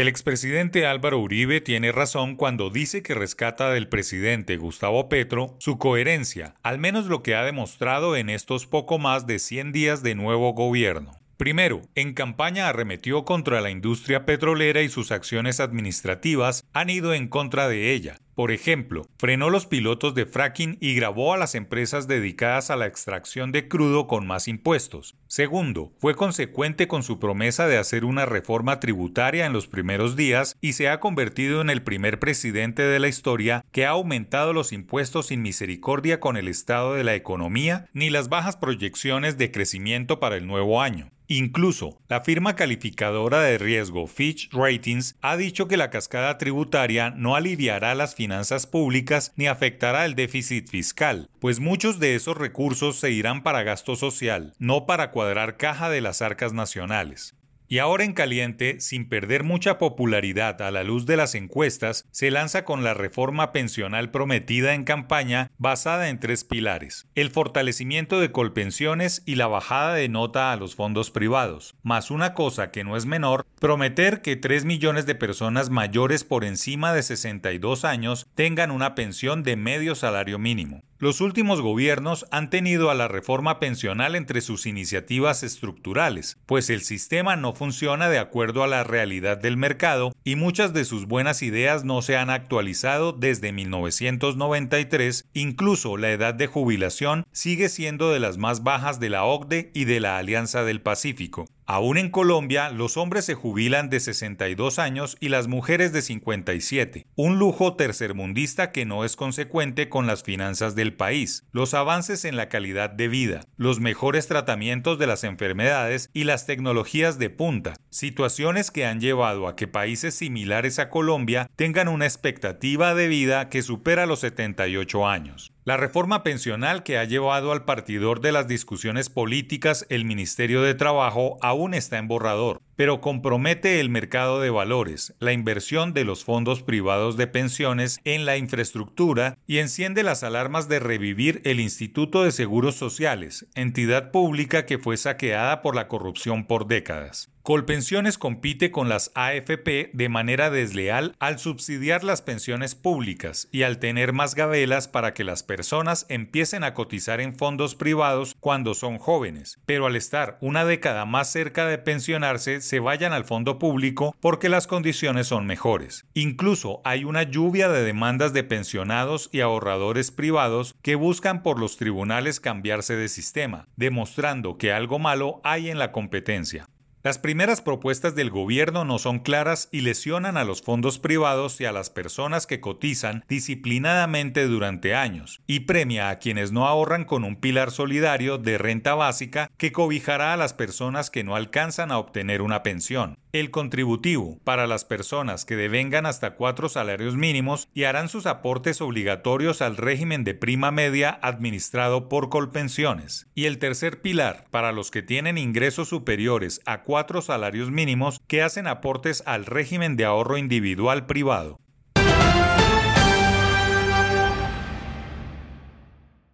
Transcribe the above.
El expresidente Álvaro Uribe tiene razón cuando dice que rescata del presidente Gustavo Petro su coherencia, al menos lo que ha demostrado en estos poco más de 100 días de nuevo gobierno. Primero, en campaña arremetió contra la industria petrolera y sus acciones administrativas han ido en contra de ella. Por ejemplo, frenó los pilotos de fracking y grabó a las empresas dedicadas a la extracción de crudo con más impuestos. Segundo, fue consecuente con su promesa de hacer una reforma tributaria en los primeros días y se ha convertido en el primer presidente de la historia que ha aumentado los impuestos sin misericordia con el estado de la economía ni las bajas proyecciones de crecimiento para el nuevo año. Incluso, la firma calificadora de riesgo Fitch Ratings ha dicho que la cascada tributaria no aliviará las finanzas públicas ni afectará el déficit fiscal, pues muchos de esos recursos se irán para gasto social, no para cuadrar caja de las arcas nacionales. Y ahora en caliente, sin perder mucha popularidad a la luz de las encuestas, se lanza con la reforma pensional prometida en campaña basada en tres pilares. El fortalecimiento de colpensiones y la bajada de nota a los fondos privados. Más una cosa que no es menor, prometer que 3 millones de personas mayores por encima de 62 años tengan una pensión de medio salario mínimo. Los últimos gobiernos han tenido a la reforma pensional entre sus iniciativas estructurales, pues el sistema no funciona de acuerdo a la realidad del mercado y muchas de sus buenas ideas no se han actualizado desde 1993, incluso la edad de jubilación sigue siendo de las más bajas de la OCDE y de la Alianza del Pacífico. Aún en Colombia, los hombres se jubilan de 62 años y las mujeres de 57, un lujo tercermundista que no es consecuente con las finanzas del país, los avances en la calidad de vida, los mejores tratamientos de las enfermedades y las tecnologías de punta, situaciones que han llevado a que países similares a Colombia tengan una expectativa de vida que supera los 78 años. La reforma pensional que ha llevado al partidor de las discusiones políticas el Ministerio de Trabajo aún está en borrador, pero compromete el mercado de valores, la inversión de los fondos privados de pensiones en la infraestructura y enciende las alarmas de revivir el Instituto de Seguros Sociales, entidad pública que fue saqueada por la corrupción por décadas. Colpensiones compite con las AFP de manera desleal al subsidiar las pensiones públicas y al tener más gabelas para que las personas empiecen a cotizar en fondos privados cuando son jóvenes, pero al estar una década más cerca de pensionarse se vayan al fondo público porque las condiciones son mejores. Incluso hay una lluvia de demandas de pensionados y ahorradores privados que buscan por los tribunales cambiarse de sistema, demostrando que algo malo hay en la competencia. Las primeras propuestas del gobierno no son claras y lesionan a los fondos privados y a las personas que cotizan disciplinadamente durante años, y premia a quienes no ahorran con un pilar solidario de renta básica que cobijará a las personas que no alcanzan a obtener una pensión. El contributivo para las personas que devengan hasta cuatro salarios mínimos y harán sus aportes obligatorios al régimen de prima media administrado por Colpensiones. Y el tercer pilar para los que tienen ingresos superiores a cuatro salarios mínimos que hacen aportes al régimen de ahorro individual privado.